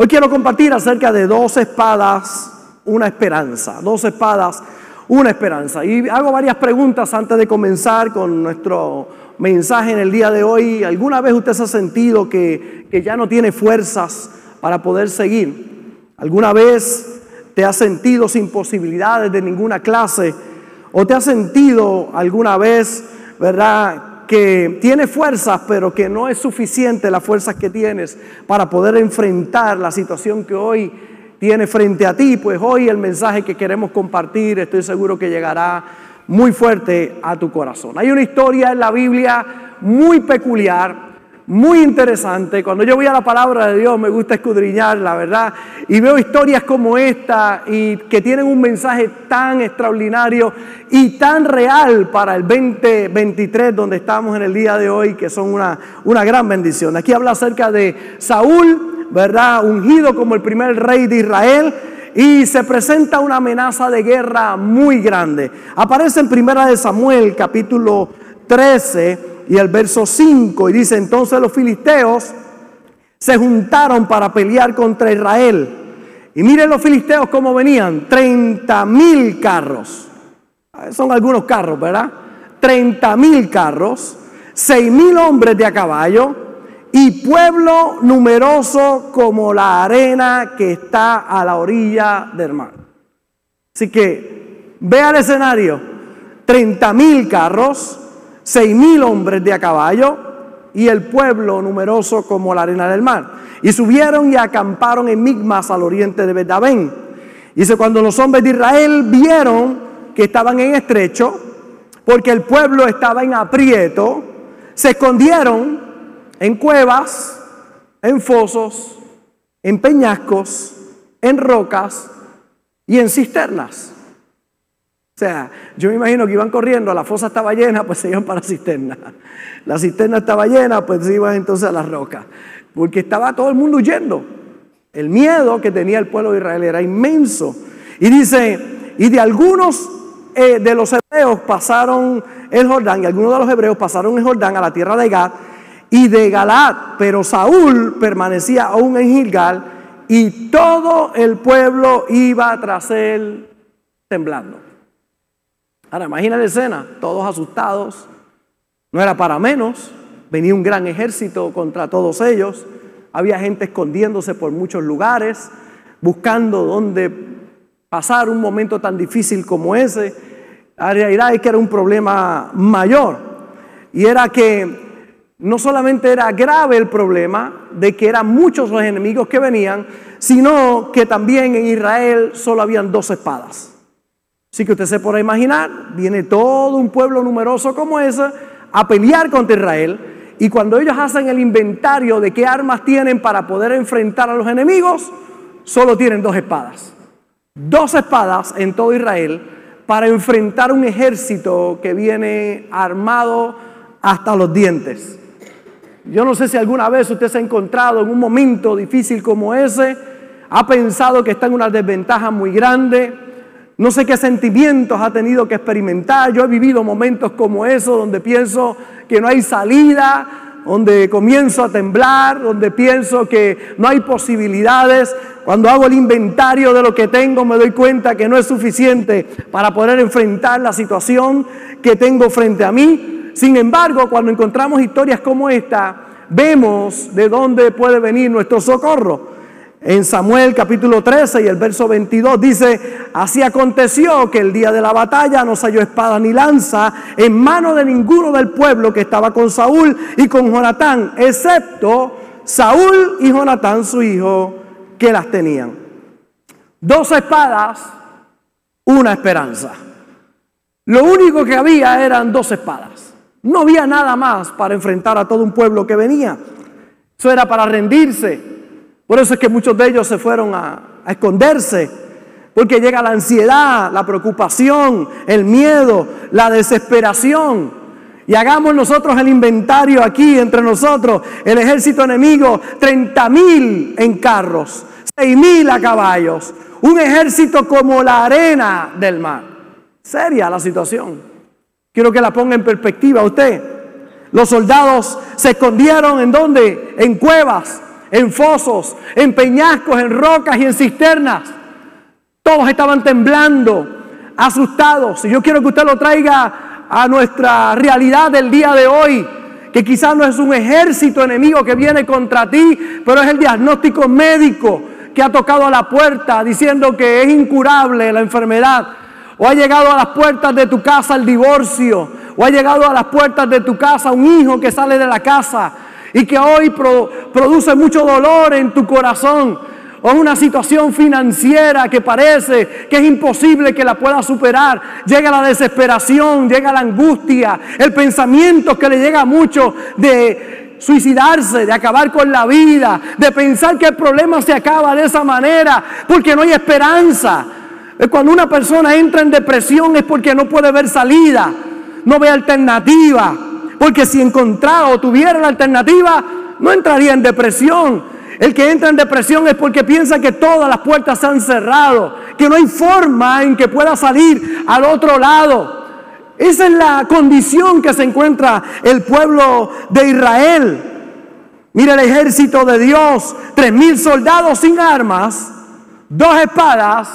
Hoy quiero compartir acerca de dos espadas, una esperanza. Dos espadas, una esperanza. Y hago varias preguntas antes de comenzar con nuestro mensaje en el día de hoy. ¿Alguna vez usted se ha sentido que, que ya no tiene fuerzas para poder seguir? ¿Alguna vez te has sentido sin posibilidades de ninguna clase? ¿O te has sentido alguna vez, verdad, que tiene fuerzas, pero que no es suficiente las fuerzas que tienes para poder enfrentar la situación que hoy tiene frente a ti, pues hoy el mensaje que queremos compartir estoy seguro que llegará muy fuerte a tu corazón. Hay una historia en la Biblia muy peculiar muy interesante. Cuando yo voy a la palabra de Dios me gusta escudriñar, la verdad, y veo historias como esta y que tienen un mensaje tan extraordinario y tan real para el 2023 donde estamos en el día de hoy, que son una, una gran bendición. Aquí habla acerca de Saúl, ¿verdad? Ungido como el primer rey de Israel. Y se presenta una amenaza de guerra muy grande. Aparece en Primera de Samuel, capítulo 13, y el verso 5, y dice, entonces los filisteos se juntaron para pelear contra Israel. Y miren los filisteos cómo venían, 30 mil carros. Son algunos carros, ¿verdad? 30 mil carros, 6 mil hombres de a caballo y pueblo numeroso como la arena que está a la orilla del mar. Así que vea el escenario, 30 mil carros, seis mil hombres de a caballo y el pueblo numeroso como la arena del mar. Y subieron y acamparon en Migmas al oriente de Bedabén. Dice, cuando los hombres de Israel vieron que estaban en estrecho, porque el pueblo estaba en aprieto, se escondieron en cuevas, en fosos, en peñascos, en rocas y en cisternas. O sea, yo me imagino que iban corriendo, la fosa estaba llena, pues se iban para la cisterna. La cisterna estaba llena, pues se iban entonces a las rocas. Porque estaba todo el mundo huyendo. El miedo que tenía el pueblo de Israel era inmenso. Y dice, y de algunos eh, de los hebreos pasaron el Jordán, y algunos de los hebreos pasaron el Jordán a la tierra de Gad y de Galat, pero Saúl permanecía aún en Gilgal y todo el pueblo iba tras él temblando. Ahora, imagina la escena, todos asustados, no era para menos, venía un gran ejército contra todos ellos, había gente escondiéndose por muchos lugares, buscando dónde pasar un momento tan difícil como ese. La realidad es que era un problema mayor, y era que no solamente era grave el problema de que eran muchos los enemigos que venían, sino que también en Israel solo habían dos espadas. Así que usted se podrá imaginar, viene todo un pueblo numeroso como ese a pelear contra Israel. Y cuando ellos hacen el inventario de qué armas tienen para poder enfrentar a los enemigos, solo tienen dos espadas. Dos espadas en todo Israel para enfrentar un ejército que viene armado hasta los dientes. Yo no sé si alguna vez usted se ha encontrado en un momento difícil como ese, ha pensado que está en una desventaja muy grande, no sé qué sentimientos ha tenido que experimentar. Yo he vivido momentos como esos donde pienso que no hay salida, donde comienzo a temblar, donde pienso que no hay posibilidades. Cuando hago el inventario de lo que tengo me doy cuenta que no es suficiente para poder enfrentar la situación que tengo frente a mí. Sin embargo, cuando encontramos historias como esta, vemos de dónde puede venir nuestro socorro. En Samuel capítulo 13 y el verso 22 dice, así aconteció que el día de la batalla no salió espada ni lanza en mano de ninguno del pueblo que estaba con Saúl y con Jonatán, excepto Saúl y Jonatán su hijo que las tenían. Dos espadas, una esperanza. Lo único que había eran dos espadas. No había nada más para enfrentar a todo un pueblo que venía. Eso era para rendirse por eso es que muchos de ellos se fueron a, esconderse, porque llega la ansiedad, la preocupación, el miedo, la desesperación. Y hagamos nosotros el inventario aquí entre nosotros, el ejército enemigo, 30 mil en carros, 6 mil a caballos, un ejército como la arena del mar. Seria la situación. Quiero que la ponga en perspectiva usted. Los soldados se escondieron en donde? En cuevas, en fosos, en peñascos, en rocas y en cisternas. Todos estaban temblando, asustados. Y yo quiero que usted lo traiga a nuestra realidad del día de hoy que quizás no es un ejército enemigo que viene contra ti, pero es el diagnóstico médico que ha tocado a la puerta diciendo que es incurable la enfermedad, o ha llegado a las puertas de tu casa el divorcio, o ha llegado a las puertas de tu casa un hijo que sale de la casa y que hoy produce mucho dolor en tu corazón o una situación financiera que parece que es imposible que la pueda superar. Llega la desesperación, llega la angustia, el pensamiento que le llega mucho de suicidarse, de acabar con la vida, de pensar que el problema se acaba de esa manera, porque no hay esperanza. Cuando una persona entra en depresión es porque no puede ver salida, no ve alternativa, porque si encontrara o tuviera la alternativa, no entraría en depresión. El que entra en depresión es porque piensa que todas las puertas se han cerrado, que no hay forma en que pueda salir al otro lado. Esa es la condición que se encuentra el pueblo de Israel. Mira el ejército de Dios, tres mil soldados sin armas, dos espadas,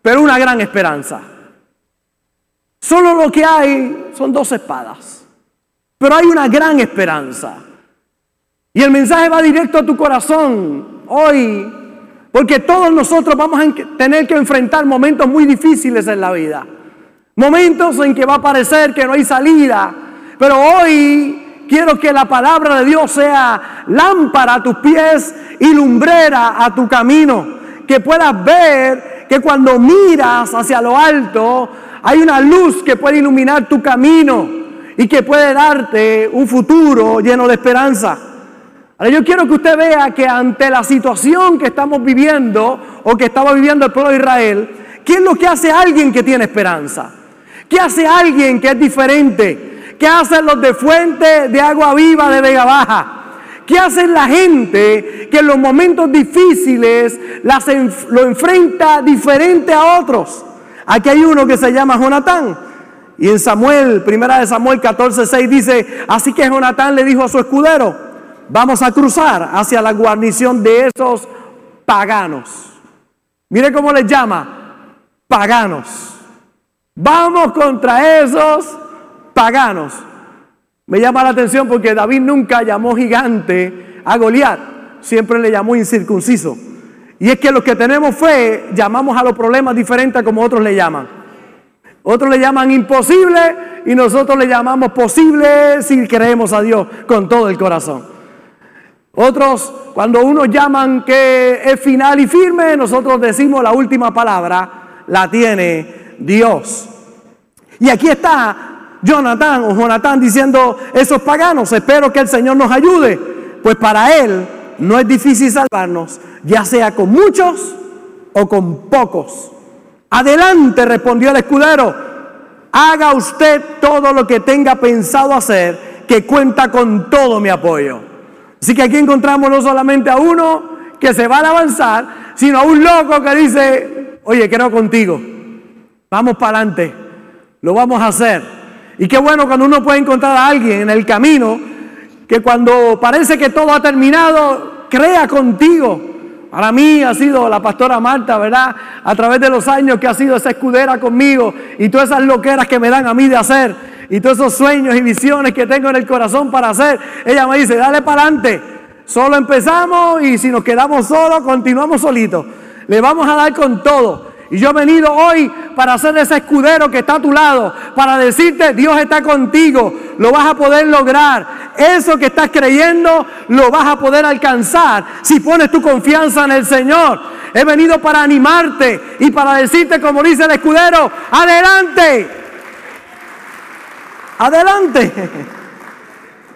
pero una gran esperanza. Solo lo que hay son dos espadas, pero hay una gran esperanza. Y el mensaje va directo a tu corazón hoy, porque todos nosotros vamos a tener que enfrentar momentos muy difíciles en la vida. Momentos en que va a parecer que no hay salida. Pero hoy quiero que la palabra de Dios sea lámpara a tus pies y lumbrera a tu camino. Que puedas ver que cuando miras hacia lo alto hay una luz que puede iluminar tu camino y que puede darte un futuro lleno de esperanza. Ahora yo quiero que usted vea que ante la situación que estamos viviendo o que estaba viviendo el pueblo de Israel, ¿qué es lo que hace alguien que tiene esperanza? ¿Qué hace alguien que es diferente? ¿Qué hacen los de Fuente de Agua Viva de Vega Baja? ¿Qué hace la gente que en los momentos difíciles lo enfrenta diferente a otros? Aquí hay uno que se llama Jonatán. Y en Samuel, primera de Samuel 14:6 dice, así que Jonatán le dijo a su escudero, vamos a cruzar hacia la guarnición de esos paganos. Mire cómo les llama, paganos. Vamos contra esos paganos. Me llama la atención porque David nunca llamó gigante a Goliat, siempre le llamó incircunciso. Y es que los que tenemos fe llamamos a los problemas diferentes como otros le llaman. Otros le llaman imposible y nosotros le llamamos posible si creemos a Dios con todo el corazón. Otros, cuando unos llaman que es final y firme, nosotros decimos la última palabra, la tiene Dios. Y aquí está Jonathan o Jonathan diciendo, esos paganos, espero que el Señor nos ayude, pues para Él no es difícil salvarnos, ya sea con muchos o con pocos. Adelante, respondió el escudero, haga usted todo lo que tenga pensado hacer, que cuenta con todo mi apoyo. Así que aquí encontramos no solamente a uno que se va a avanzar, sino a un loco que dice, oye, creo contigo, vamos para adelante, lo vamos a hacer. Y qué bueno cuando uno puede encontrar a alguien en el camino que cuando parece que todo ha terminado, crea contigo. Para mí ha sido la pastora Marta, ¿verdad? A través de los años que ha sido esa escudera conmigo y todas esas loqueras que me dan a mí de hacer y todos esos sueños y visiones que tengo en el corazón para hacer, ella me dice, dale para adelante. Solo empezamos y si nos quedamos solos, continuamos solitos. Le vamos a dar con todo. Y yo he venido hoy para ser ese escudero que está a tu lado, para decirte, Dios está contigo, lo vas a poder lograr. Eso que estás creyendo, lo vas a poder alcanzar si pones tu confianza en el Señor. He venido para animarte y para decirte, como dice el escudero, adelante, adelante.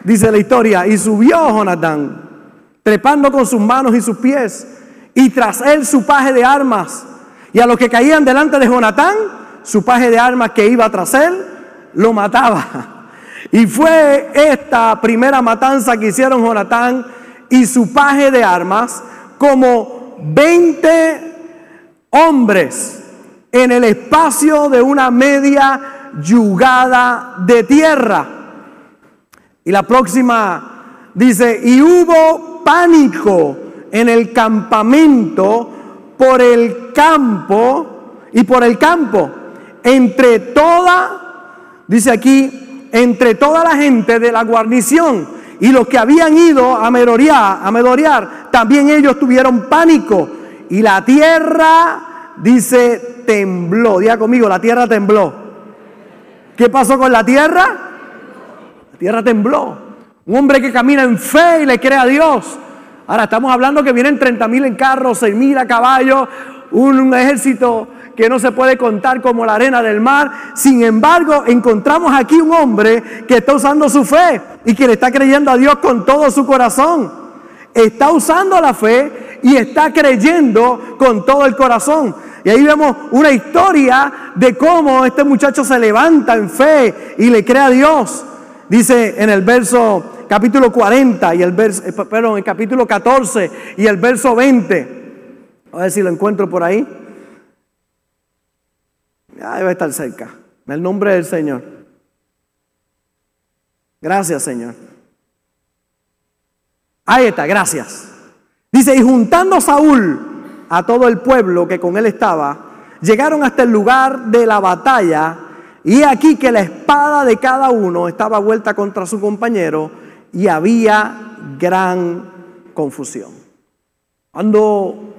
Dice la historia, y subió Jonatán, trepando con sus manos y sus pies, y tras él su paje de armas. Y a los que caían delante de Jonatán, su paje de armas que iba tras él, lo mataba. Y fue esta primera matanza que hicieron Jonatán y su paje de armas como 20 hombres en el espacio de una media yugada de tierra. Y la próxima dice, y hubo pánico en el campamento por el campo y por el campo, entre toda, dice aquí, entre toda la gente de la guarnición y los que habían ido a merodear, a merodear, también ellos tuvieron pánico y la tierra, dice, tembló. Diga conmigo, la tierra tembló. ¿Qué pasó con la tierra? La tierra tembló. Un hombre que camina en fe y le cree a Dios. Ahora estamos hablando que vienen 30 mil en carros, 6 mil a caballo, un, ejército que no se puede contar como la arena del mar. Sin embargo, encontramos aquí un hombre que está usando su fe y que le está creyendo a Dios con todo su corazón. Está usando la fe y está creyendo con todo el corazón. Y ahí vemos una historia de cómo este muchacho se levanta en fe y le cree a Dios. Dice en el verso capítulo 40 y el verso, eh, perdón, el capítulo 14 y el verso 20. A ver si lo encuentro por ahí. Debe estar cerca. En el nombre del Señor. Gracias, Señor. Ahí está, gracias. Dice, y juntando Saúl a todo el pueblo que con él estaba, llegaron hasta el lugar de la batalla, y aquí que la espada de cada uno estaba vuelta contra su compañero, y había gran confusión. Cuando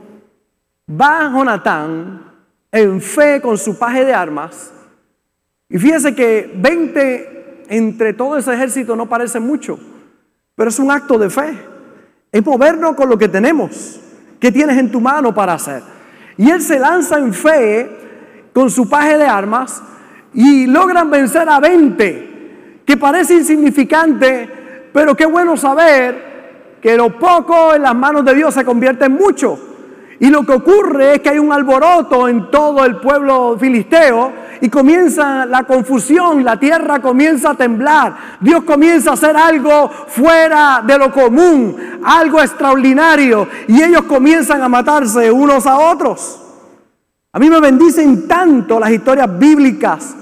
va Jonatán en fe con su paje de armas, y fíjese que 20 entre todo ese ejército no parece mucho, pero es un acto de fe. Es movernos con lo que tenemos. ¿Qué tienes en tu mano para hacer? Y él se lanza en fe con su paje de armas y logran vencer a 20, que parece insignificante, pero qué bueno saber que lo poco en las manos de Dios se convierte en mucho. Y lo que ocurre es que hay un alboroto en todo el pueblo filisteo y comienza la confusión, la tierra comienza a temblar, Dios comienza a hacer algo fuera de lo común, algo extraordinario y ellos comienzan a matarse unos a otros. A mí me bendicen tanto las historias bíblicas,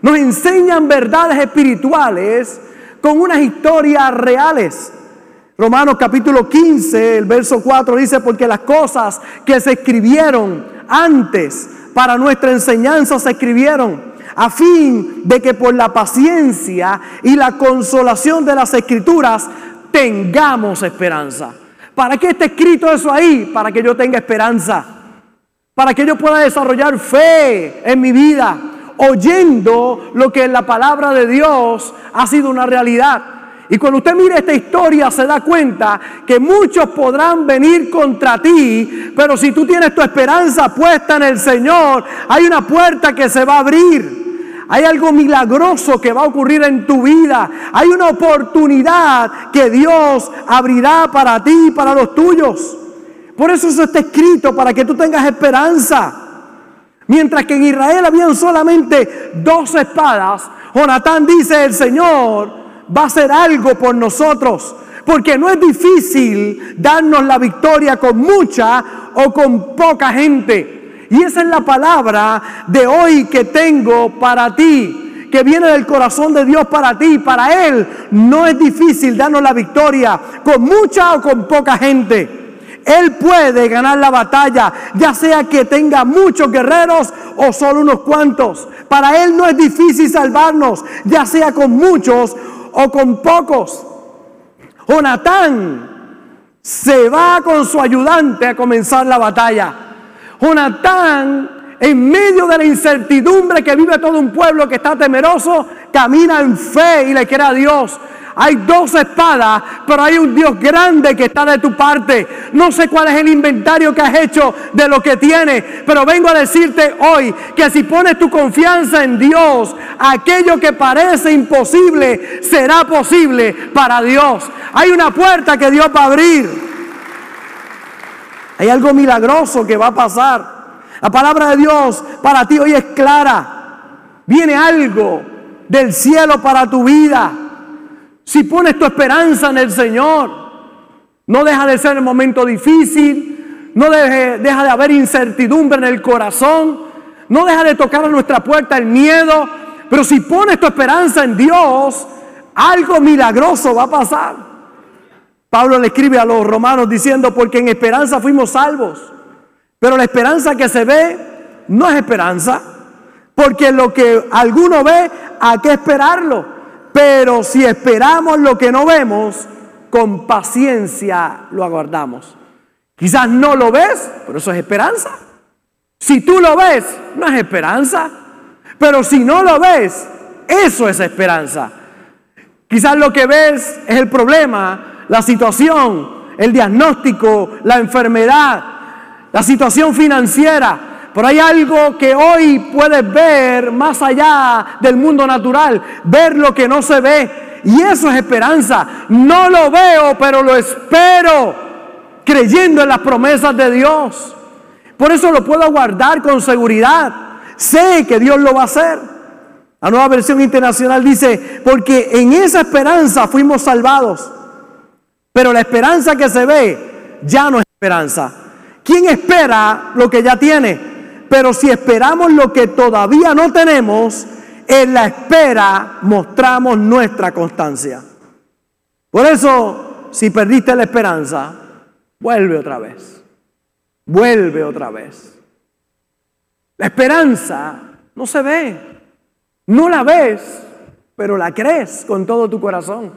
nos enseñan verdades espirituales con unas historias reales. Romanos capítulo 15, el verso 4 dice, porque las cosas que se escribieron antes para nuestra enseñanza se escribieron a fin de que por la paciencia y la consolación de las escrituras tengamos esperanza. ¿Para qué está escrito eso ahí? Para que yo tenga esperanza. Para que yo pueda desarrollar fe en mi vida oyendo lo que en la palabra de Dios ha sido una realidad. Y cuando usted mire esta historia se da cuenta que muchos podrán venir contra ti, pero si tú tienes tu esperanza puesta en el Señor, hay una puerta que se va a abrir. Hay algo milagroso que va a ocurrir en tu vida. Hay una oportunidad que Dios abrirá para ti y para los tuyos. Por eso eso está escrito, para que tú tengas esperanza. Mientras que en Israel habían solamente dos espadas, Jonatán dice, el Señor va a hacer algo por nosotros. Porque no es difícil darnos la victoria con mucha o con poca gente. Y esa es la palabra de hoy que tengo para ti, que viene del corazón de Dios para ti. Para Él no es difícil darnos la victoria con mucha o con poca gente. Él puede ganar la batalla, ya sea que tenga muchos guerreros o solo unos cuantos. Para Él no es difícil salvarnos, ya sea con muchos o con pocos. Jonatán se va con su ayudante a comenzar la batalla. Jonatán, en medio de la incertidumbre que vive todo un pueblo que está temeroso, camina en fe y le quiere a Dios. Hay dos espadas, pero hay un Dios grande que está de tu parte. No sé cuál es el inventario que has hecho de lo que tienes, pero vengo a decirte hoy que si pones tu confianza en Dios, aquello que parece imposible será posible para Dios. Hay una puerta que Dios va a abrir. Hay algo milagroso que va a pasar. La palabra de Dios para ti hoy es clara. Viene algo del cielo para tu vida. Si pones tu esperanza en el Señor, no deja de ser el momento difícil, no deja de haber incertidumbre en el corazón, no deja de tocar a nuestra puerta el miedo, pero si pones tu esperanza en Dios, algo milagroso va a pasar. Pablo le escribe a los romanos diciendo, porque en esperanza fuimos salvos. Pero la esperanza que se ve no es esperanza, porque lo que alguno ve, hay que esperarlo. Pero si esperamos lo que no vemos, con paciencia lo aguardamos. Quizás no lo ves, pero eso es esperanza. Si tú lo ves, no es esperanza. Pero si no lo ves, eso es esperanza. Quizás lo que ves es el problema, la situación, el diagnóstico, la enfermedad, la situación financiera. Pero hay algo que hoy puedes ver más allá del mundo natural, ver lo que no se ve. Y eso es esperanza. No lo veo, pero lo espero, creyendo en las promesas de Dios. Por eso lo puedo guardar con seguridad. Sé que Dios lo va a hacer. La nueva versión internacional dice, porque en esa esperanza fuimos salvados. Pero la esperanza que se ve ya no es esperanza. ¿Quién espera lo que ya tiene? Pero si esperamos lo que todavía no tenemos, en la espera mostramos nuestra constancia. Por eso, si perdiste la esperanza, vuelve otra vez. Vuelve otra vez. La esperanza no se ve. No la ves, pero la crees con todo tu corazón.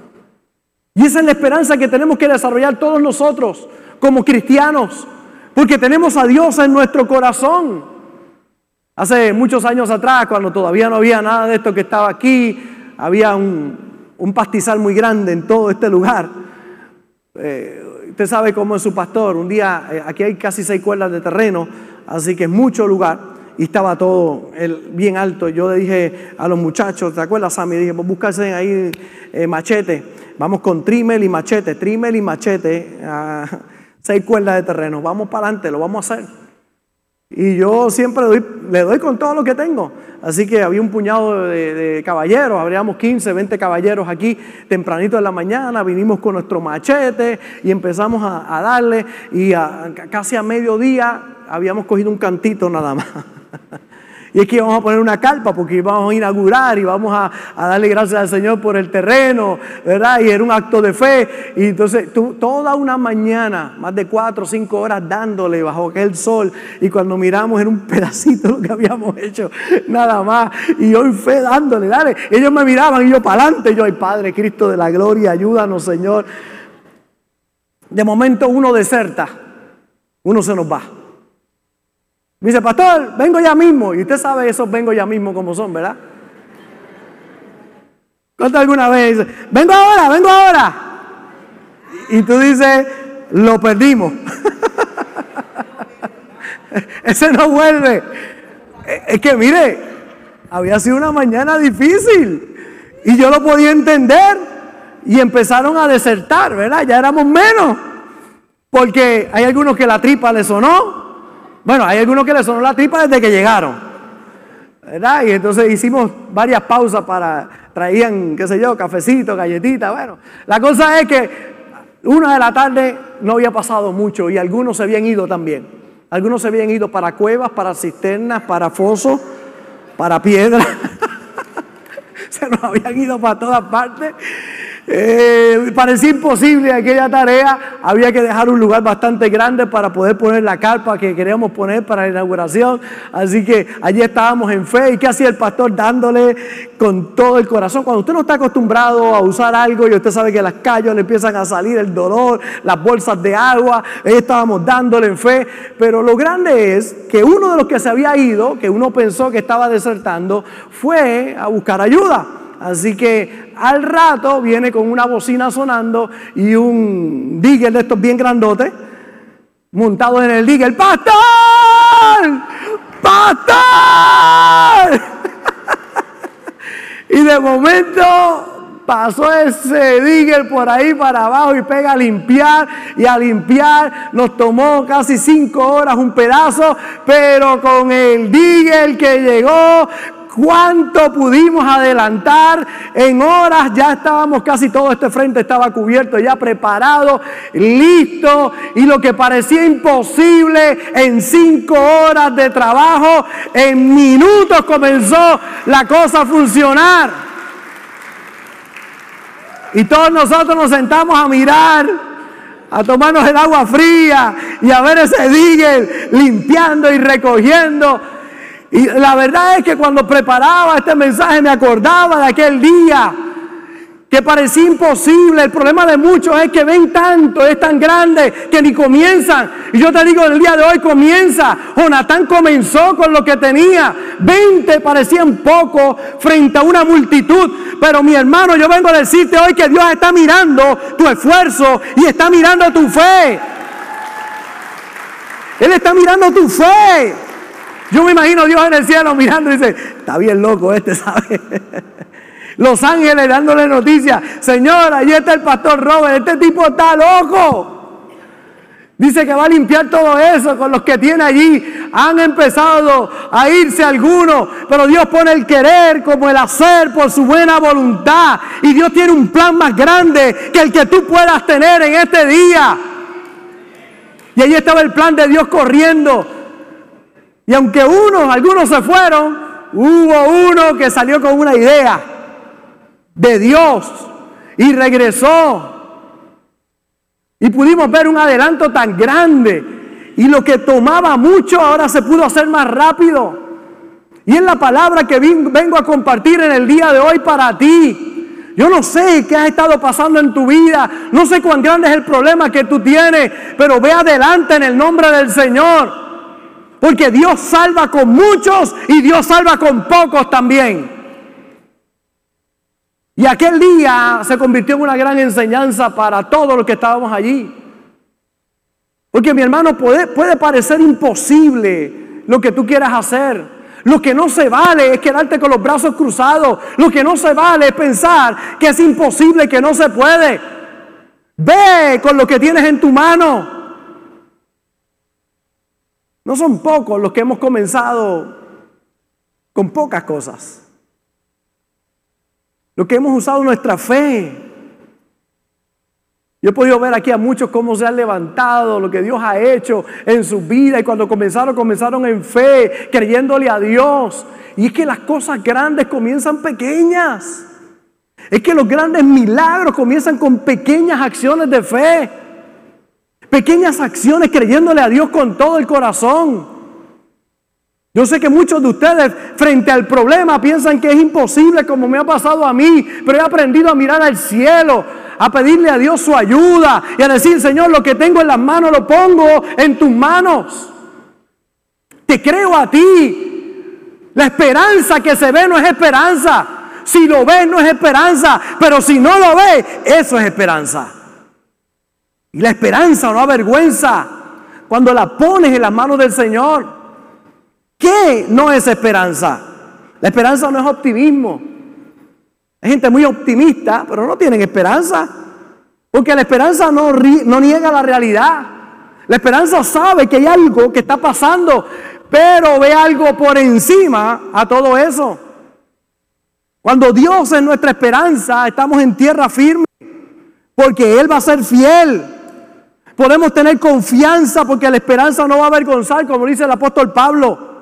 Y esa es la esperanza que tenemos que desarrollar todos nosotros como cristianos, porque tenemos a Dios en nuestro corazón. Hace muchos años atrás, cuando todavía no había nada de esto que estaba aquí, había un, pastizal muy grande en todo este lugar. Eh, usted sabe cómo es su pastor. Un día, eh, aquí hay casi seis cuerdas de terreno, así que es mucho lugar. Y estaba todo bien alto. Yo le dije a los muchachos, ¿te acuerdas, Sammy? Dije, pues ahí eh, machete. Vamos con trimel y machete, trimel y machete, seis cuerdas de terreno. Vamos para adelante, lo vamos a hacer. Y yo siempre le doy con todo lo que tengo. Así que había un puñado de, caballeros, habríamos 15, 20 caballeros aquí tempranito en la mañana, vinimos con nuestro machete y empezamos a, darle y casi a mediodía habíamos cogido un cantito nada más. Y es que íbamos a poner una carpa porque íbamos a inaugurar y vamos a, darle gracias al Señor por el terreno, ¿verdad? Y era un acto de fe. Y entonces toda una mañana, más de cuatro o cinco horas dándole bajo aquel sol. Y cuando miramos era un pedacito lo que habíamos hecho, nada más. Y hoy fe dándole, dale. Ellos me miraban y yo para adelante. Yo, ay Padre Cristo de la gloria, ayúdanos Señor. De momento uno deserta, uno se nos va. Me dice, pastor, vengo ya mismo. Y usted sabe esos vengo ya mismo como son, ¿verdad? ¿Cuánto alguna vez vengo ahora, vengo ahora? Y tú dices, lo perdimos. Ese no vuelve. Es que mire, había sido una mañana difícil. Y yo lo podía entender. Y empezaron a desertar, ¿verdad? Ya éramos menos. Porque hay algunos que la tripa le sonó. Bueno, hay algunos que le sonó la tripa desde que llegaron. ¿Verdad? Y entonces hicimos varias pausas para, traían, qué sé yo, cafecito, galletitas. Bueno, la cosa es que una de la tarde no había pasado mucho y algunos se habían ido también. Algunos se habían ido para cuevas, para cisternas, para fosos, para piedras. se nos habían ido para todas partes. Eh, parecía imposible aquella tarea, había que dejar un lugar bastante grande para poder poner la carpa que queríamos poner para la inauguración. Así que allí estábamos en fe. ¿Y qué hacía el pastor? Dándole con todo el corazón. Cuando usted no está acostumbrado a usar algo y usted sabe que las calles le empiezan a salir el dolor, las bolsas de agua, ahí estábamos dándole en fe. Pero lo grande es que uno de los que se había ido, que uno pensó que estaba desertando, fue a buscar ayuda. Así que al rato viene con una bocina sonando y un digger de estos bien grandotes, montado en el digger. ¡Pastor! ¡Pastor! y de momento pasó ese digger por ahí para abajo y pega a limpiar y a limpiar nos tomó casi cinco horas un pedazo, pero con el digger que llegó cuánto pudimos adelantar en horas, ya estábamos casi todo este frente estaba cubierto, ya preparado, listo, y lo que parecía imposible en cinco horas de trabajo, en minutos comenzó la cosa a funcionar. Y todos nosotros nos sentamos a mirar a tomarnos el agua fría y a ver ese digue limpiando y recogiendo. Y la verdad es que cuando preparaba este mensaje me acordaba de aquel día que parecía imposible. El problema de muchos es que ven tanto, es tan grande que ni comienzan. Y yo te digo, el día de hoy comienza. Jonatán comenzó con lo que tenía. Veinte parecían poco frente a una multitud. Pero mi hermano, yo vengo a decirte hoy que Dios está mirando tu esfuerzo y está mirando tu fe. Él está mirando tu fe. Yo me imagino a Dios en el cielo mirando y dice, está bien loco este, ¿sabes? Los ángeles dándole noticias. Señor, ahí está el pastor Robert. Este tipo está loco. Dice que va a limpiar todo eso con los que tiene allí. Han empezado a irse algunos, pero Dios pone el querer como el hacer por su buena voluntad. Y Dios tiene un plan más grande que el que tú puedas tener en este día. Y ahí estaba el plan de Dios corriendo. Y aunque unos, algunos se fueron, hubo uno que salió con una idea de Dios y regresó. Y pudimos ver un adelanto tan grande. Y lo que tomaba mucho ahora se pudo hacer más rápido. Y es la palabra que vengo a compartir en el día de hoy para ti. Yo no sé qué ha estado pasando en tu vida, no sé cuán grande es el problema que tú tienes, pero ve adelante en el nombre del Señor. Porque Dios salva con muchos y Dios salva con pocos también. Y aquel día se convirtió en una gran enseñanza para todos los que estábamos allí. Porque mi hermano puede, puede parecer imposible lo que tú quieras hacer. Lo que no se vale es quedarte con los brazos cruzados. Lo que no se vale es pensar que es imposible, que no se puede. Ve con lo que tienes en tu mano. No son pocos los que hemos comenzado con pocas cosas. Lo que hemos usado nuestra fe. Yo he podido ver aquí a muchos cómo se han levantado, lo que Dios ha hecho en su vida. Y cuando comenzaron, comenzaron en fe, creyéndole a Dios. Y es que las cosas grandes comienzan pequeñas. Es que los grandes milagros comienzan con pequeñas acciones de fe. Pequeñas acciones creyéndole a Dios con todo el corazón. Yo sé que muchos de ustedes frente al problema piensan que es imposible como me ha pasado a mí, pero he aprendido a mirar al cielo, a pedirle a Dios su ayuda y a decir, Señor, lo que tengo en las manos lo pongo en tus manos. Te creo a ti. La esperanza que se ve no es esperanza. Si lo ves no es esperanza, pero si no lo ves, eso es esperanza. Y la esperanza no avergüenza cuando la pones en las manos del Señor. ¿Qué no es esperanza? La esperanza no es optimismo. Hay gente muy optimista, pero no tienen esperanza. Porque la esperanza no, no niega la realidad. La esperanza sabe que hay algo que está pasando, pero ve algo por encima a todo eso. Cuando Dios es nuestra esperanza, estamos en tierra firme, porque Él va a ser fiel. Podemos tener confianza porque la esperanza no va a avergonzar, como dice el apóstol Pablo.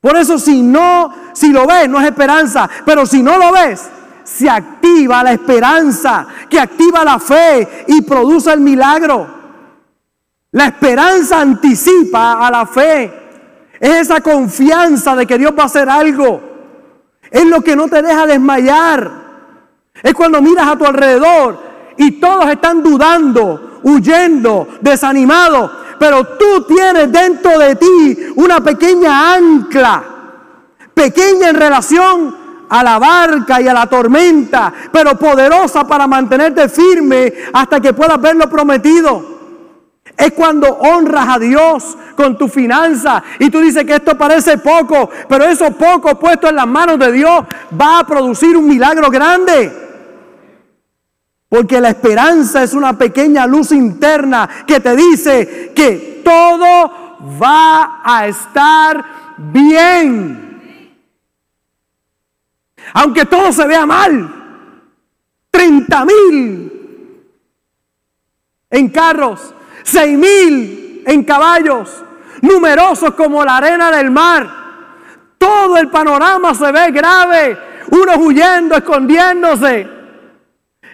Por eso si no, si lo ves, no es esperanza. Pero si no lo ves, se activa la esperanza, que activa la fe y produce el milagro. La esperanza anticipa a la fe. Es esa confianza de que Dios va a hacer algo. Es lo que no te deja desmayar. Es cuando miras a tu alrededor y todos están dudando, huyendo, desanimados pero tú tienes dentro de ti una pequeña ancla, pequeña en relación a la barca y a la tormenta, pero poderosa para mantenerte firme hasta que puedas ver lo prometido. Es cuando honras a Dios con tu finanza y tú dices que esto parece poco, pero eso poco puesto en las manos de Dios va a producir un milagro grande. Porque la esperanza es una pequeña luz interna que te dice que todo va a estar bien. Aunque todo se vea mal. 30 mil en carros, 6 mil en caballos, numerosos como la arena del mar. Todo el panorama se ve grave, unos huyendo, escondiéndose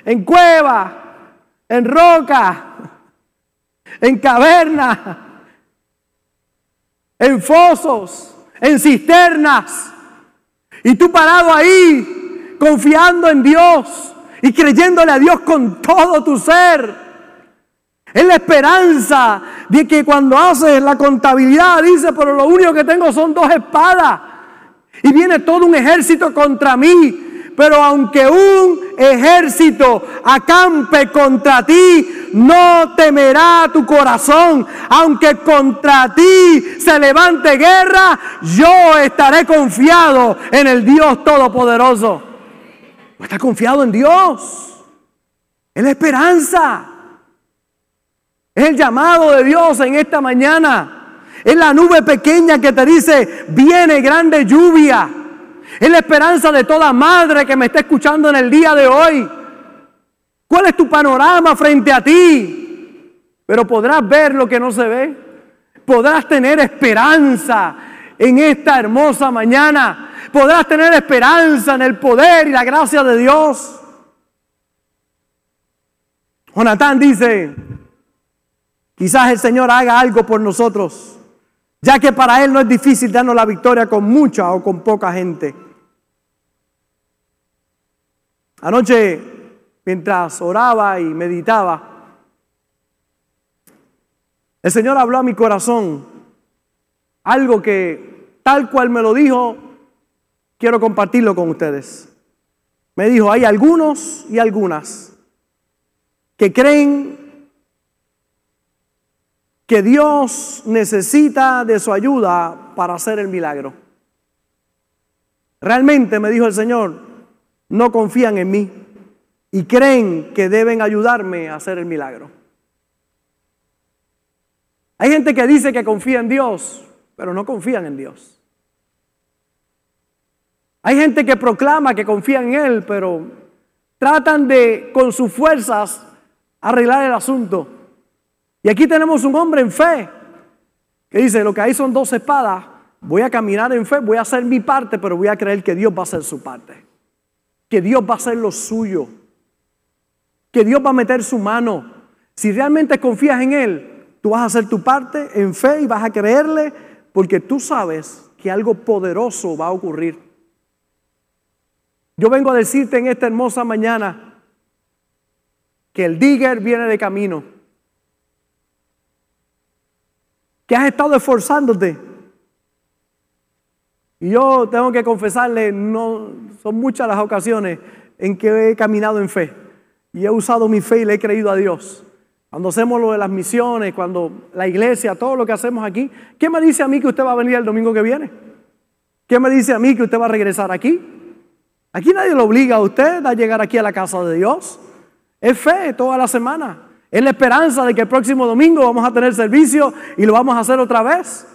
en cueva, en roca. en cavernas, en fosos, en cisternas. Y tú parado ahí, confiando en Dios y creyéndole a Dios con todo tu ser. Es la esperanza de que cuando haces la contabilidad dice, pero lo único que tengo son dos espadas. Y viene todo un ejército contra mí. Pero aunque un ejército acampe contra ti, no temerá tu corazón. Aunque contra ti se levante guerra, yo estaré confiado en el Dios Todopoderoso. Está confiado en Dios. Es la esperanza. Es el llamado de Dios en esta mañana. Es la nube pequeña que te dice, viene grande lluvia. Es la esperanza de toda madre que me está escuchando en el día de hoy. ¿Cuál es tu panorama frente a ti? Pero podrás ver lo que no se ve. Podrás tener esperanza en esta hermosa mañana. Podrás tener esperanza en el poder y la gracia de Dios. Jonatán dice, quizás el Señor haga algo por nosotros, ya que para Él no es difícil darnos la victoria con mucha o con poca gente. Anoche, mientras oraba y meditaba, el Señor habló a mi corazón algo que tal cual me lo dijo, quiero compartirlo con ustedes. Me dijo, hay algunos y algunas que creen que Dios necesita de su ayuda para hacer el milagro. Realmente, me dijo el Señor, no confían en mí y creen que deben ayudarme a hacer el milagro. Hay gente que dice que confía en Dios, pero no confían en Dios. Hay gente que proclama que confía en Él, pero tratan de con sus fuerzas arreglar el asunto. Y aquí tenemos un hombre en fe que dice, lo que hay son dos espadas, voy a caminar en fe, voy a hacer mi parte, pero voy a creer que Dios va a hacer su parte que Dios va a hacer lo suyo, que Dios va a meter su mano. Si realmente confías en Él, tú vas a hacer tu parte en fe y vas a creerle porque tú sabes que algo poderoso va a ocurrir. Yo vengo a decirte en esta hermosa mañana que el digger viene de camino, que has estado esforzándote y yo tengo que confesarle, no, son muchas las ocasiones en que he caminado en fe y he usado mi fe y le he creído a Dios. Cuando hacemos lo de las misiones, cuando la iglesia, todo lo que hacemos aquí, ¿qué me dice a mí que usted va a venir el domingo que viene? ¿Qué me dice a mí que usted va a regresar aquí? Aquí nadie lo obliga a usted a llegar aquí a la casa de Dios. Es fe toda la semana. Es la esperanza de que el próximo domingo vamos a tener servicio y lo vamos a hacer otra vez.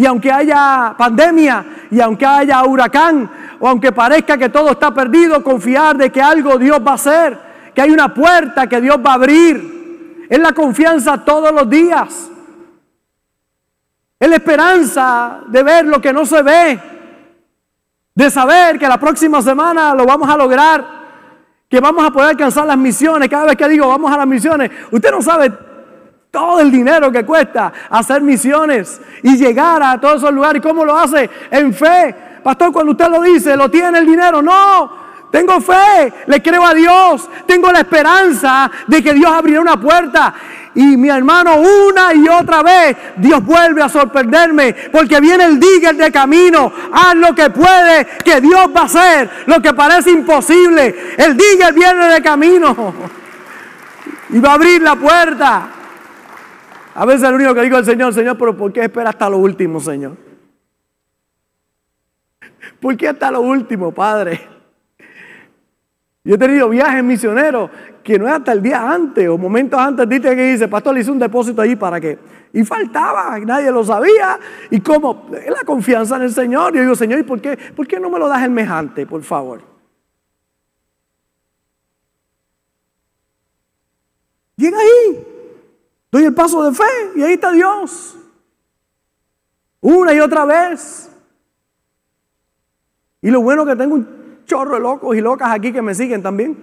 Y aunque haya pandemia, y aunque haya huracán, o aunque parezca que todo está perdido, confiar de que algo Dios va a hacer, que hay una puerta que Dios va a abrir. Es la confianza todos los días. Es la esperanza de ver lo que no se ve. De saber que la próxima semana lo vamos a lograr. Que vamos a poder alcanzar las misiones. Cada vez que digo vamos a las misiones, usted no sabe todo el dinero que cuesta hacer misiones y llegar a todos esos lugares. ¿Y cómo lo hace? En fe. Pastor, cuando usted lo dice, ¿lo tiene el dinero? No. Tengo fe, le creo a Dios, tengo la esperanza de que Dios abrirá una puerta. Y mi hermano, una y otra vez, Dios vuelve a sorprenderme, porque viene el digger de camino. Haz lo que puede, que Dios va a hacer lo que parece imposible. El digger viene de camino y va a abrir la puerta. A veces lo único que digo al Señor, Señor, pero ¿por qué espera hasta lo último, Señor? ¿Por qué hasta lo último, Padre? Yo he tenido viajes misioneros que no es hasta el día antes o momentos antes, dice que dice, pastor, le hice un depósito allí para qué. Y faltaba, nadie lo sabía. Y como es la confianza en el Señor, yo digo, Señor, ¿y por qué, por qué no me lo das el mes antes, por favor? Llega ahí. Doy el paso de fe y ahí está Dios. Una y otra vez. Y lo bueno que tengo un chorro de locos y locas aquí que me siguen también.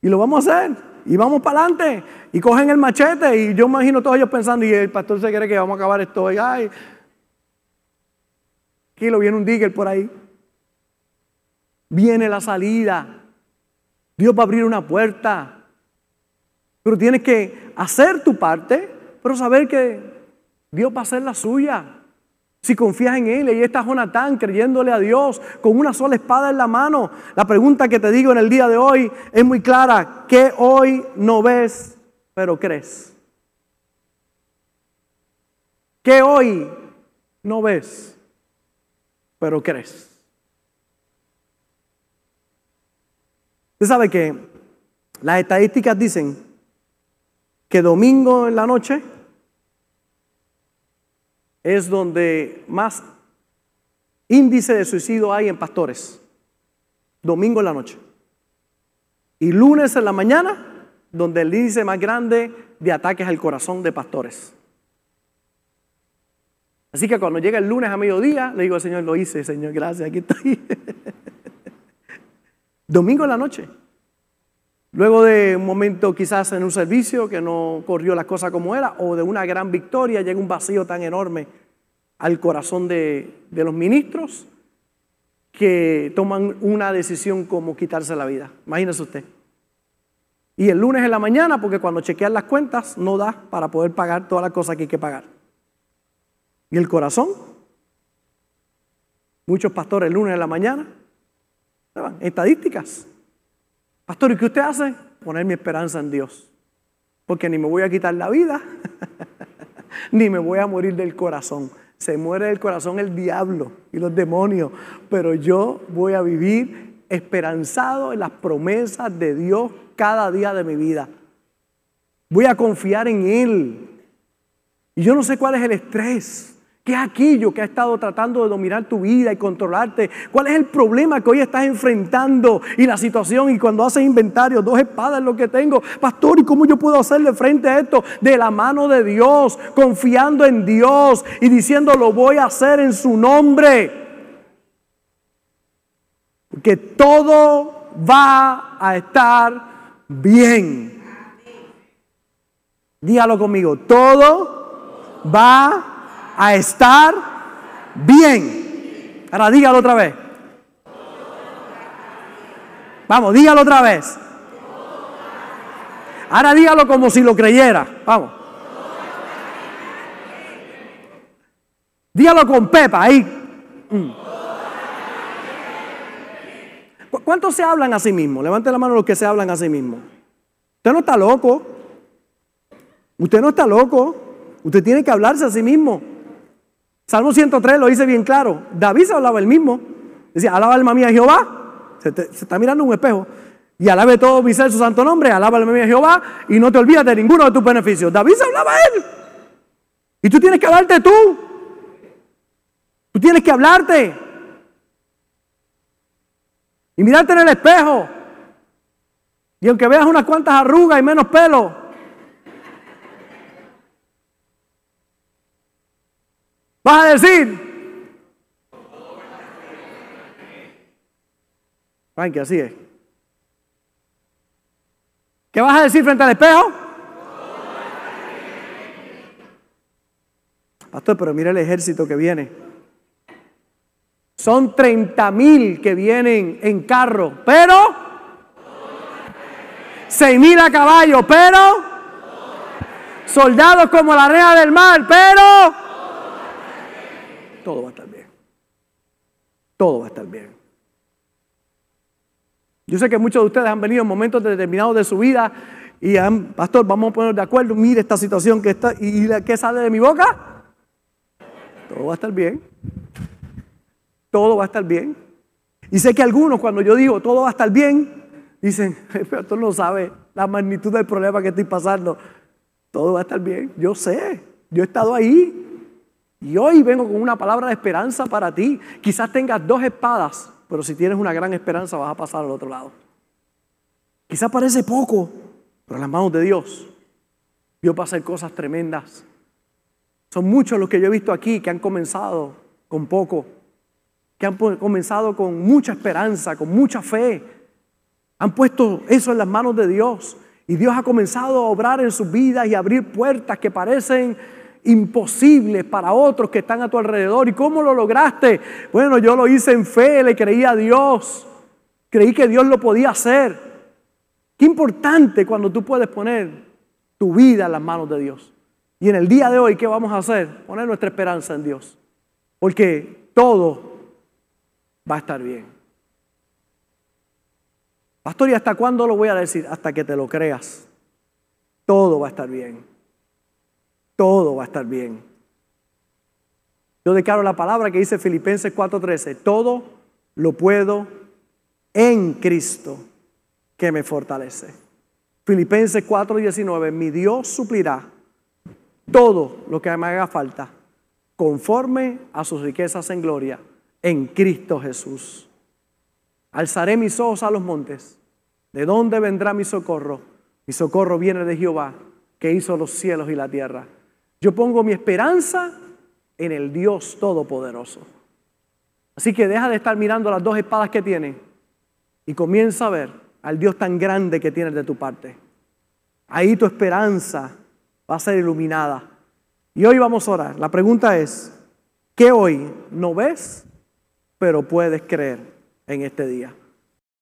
Y lo vamos a hacer. Y vamos para adelante. Y cogen el machete. Y yo imagino todos ellos pensando, y el pastor se cree que vamos a acabar esto. hoy. ay, aquí lo viene un digger por ahí. Viene la salida. Dios va a abrir una puerta. Pero tienes que hacer tu parte, pero saber que Dios va a hacer la suya. Si confías en Él, y está Jonatán creyéndole a Dios con una sola espada en la mano. La pregunta que te digo en el día de hoy es muy clara. ¿Qué hoy no ves, pero crees? ¿Qué hoy no ves, pero crees? Usted sabe que las estadísticas dicen que domingo en la noche es donde más índice de suicidio hay en pastores. Domingo en la noche. Y lunes en la mañana, donde el índice más grande de ataques al corazón de pastores. Así que cuando llega el lunes a mediodía, le digo al Señor, lo hice, Señor, gracias, aquí estoy. Domingo en la noche. Luego de un momento quizás en un servicio que no corrió la cosa como era, o de una gran victoria, llega un vacío tan enorme al corazón de, los ministros que toman una decisión como quitarse la vida. Imagínese usted. Y el lunes en la mañana, porque cuando chequean las cuentas no da para poder pagar todas las cosas que hay que pagar. Y el corazón, muchos pastores el lunes en la mañana, estadísticas, Pastor, ¿y qué usted hace? Poner mi esperanza en Dios. Porque ni me voy a quitar la vida, ni me voy a morir del corazón. Se muere del corazón el diablo y los demonios, pero yo voy a vivir esperanzado en las promesas de Dios cada día de mi vida. Voy a confiar en Él. Y yo no sé cuál es el estrés. ¿Qué es aquello que ha estado tratando de dominar tu vida y controlarte? ¿Cuál es el problema que hoy estás enfrentando y la situación? Y cuando haces inventario, dos espadas es lo que tengo. Pastor, ¿y cómo yo puedo hacerle frente a esto? De la mano de Dios, confiando en Dios y diciendo, lo voy a hacer en su nombre. Porque todo va a estar bien. Dígalo conmigo, todo va a estar bien. Ahora dígalo otra vez. Vamos, dígalo otra vez. Ahora dígalo como si lo creyera. Vamos. Dígalo con Pepa ahí. Mm. ¿Cuántos se hablan a sí mismos? Levante la mano los que se hablan a sí mismos. Usted no está loco. Usted no está loco. Usted tiene que hablarse a sí mismo. Salmo 103 lo dice bien claro. David se hablaba el mismo. Decía, alaba alma mía Jehová. Se, está mirando un espejo. Y alabe todo mi ser su santo nombre. Alaba alma mía Jehová. Y no te olvides de ninguno de tus beneficios. David se hablaba él. Y tú tienes que hablarte tú. Tú tienes que hablarte. Y mirarte en el espejo. Y aunque veas unas cuantas arrugas y menos pelo, Vas a decir. Que así es. ¿Qué vas a decir frente al espejo? Pastor, pero mira el ejército que viene. Son 30 mil que vienen en carro, pero 6 mil a caballo, pero soldados como la arena del mar, pero todo va a estar bien. Todo va a estar bien. Yo sé que muchos de ustedes han venido en momentos determinados de su vida y han, pastor, vamos a poner de acuerdo, mire esta situación que está, y, ¿qué sale de mi boca? Todo va a estar bien. Todo va a estar bien. Y sé que algunos, cuando yo digo todo va a estar bien, dicen, pero tú no sabes la magnitud del problema que estoy pasando. Todo va a estar bien. Yo sé, yo he estado ahí. Y hoy vengo con una palabra de esperanza para ti. Quizás tengas dos espadas, pero si tienes una gran esperanza vas a pasar al otro lado. Quizás parece poco, pero en las manos de Dios, Dios va a hacer cosas tremendas. Son muchos los que yo he visto aquí que han comenzado con poco, que han comenzado con mucha esperanza, con mucha fe. Han puesto eso en las manos de Dios. Y Dios ha comenzado a obrar en sus vidas y abrir puertas que parecen imposibles para otros que están a tu alrededor. ¿Y cómo lo lograste? Bueno, yo lo hice en fe, le creí a Dios. Creí que Dios lo podía hacer. Qué importante cuando tú puedes poner tu vida en las manos de Dios. Y en el día de hoy, ¿qué vamos a hacer? Poner nuestra esperanza en Dios. Porque todo va a estar bien. Pastor, ¿y hasta cuándo lo voy a decir? Hasta que te lo creas. Todo va a estar bien. Todo va a estar bien. Yo declaro la palabra que dice Filipenses 4:13. Todo lo puedo en Cristo que me fortalece. Filipenses 4:19. Mi Dios suplirá todo lo que me haga falta conforme a sus riquezas en gloria en Cristo Jesús. Alzaré mis ojos a los montes. ¿De dónde vendrá mi socorro? Mi socorro viene de Jehová, que hizo los cielos y la tierra. Yo pongo mi esperanza en el Dios Todopoderoso. Así que deja de estar mirando las dos espadas que tiene y comienza a ver al Dios tan grande que tienes de tu parte. Ahí tu esperanza va a ser iluminada. Y hoy vamos a orar. La pregunta es, ¿qué hoy no ves pero puedes creer en este día.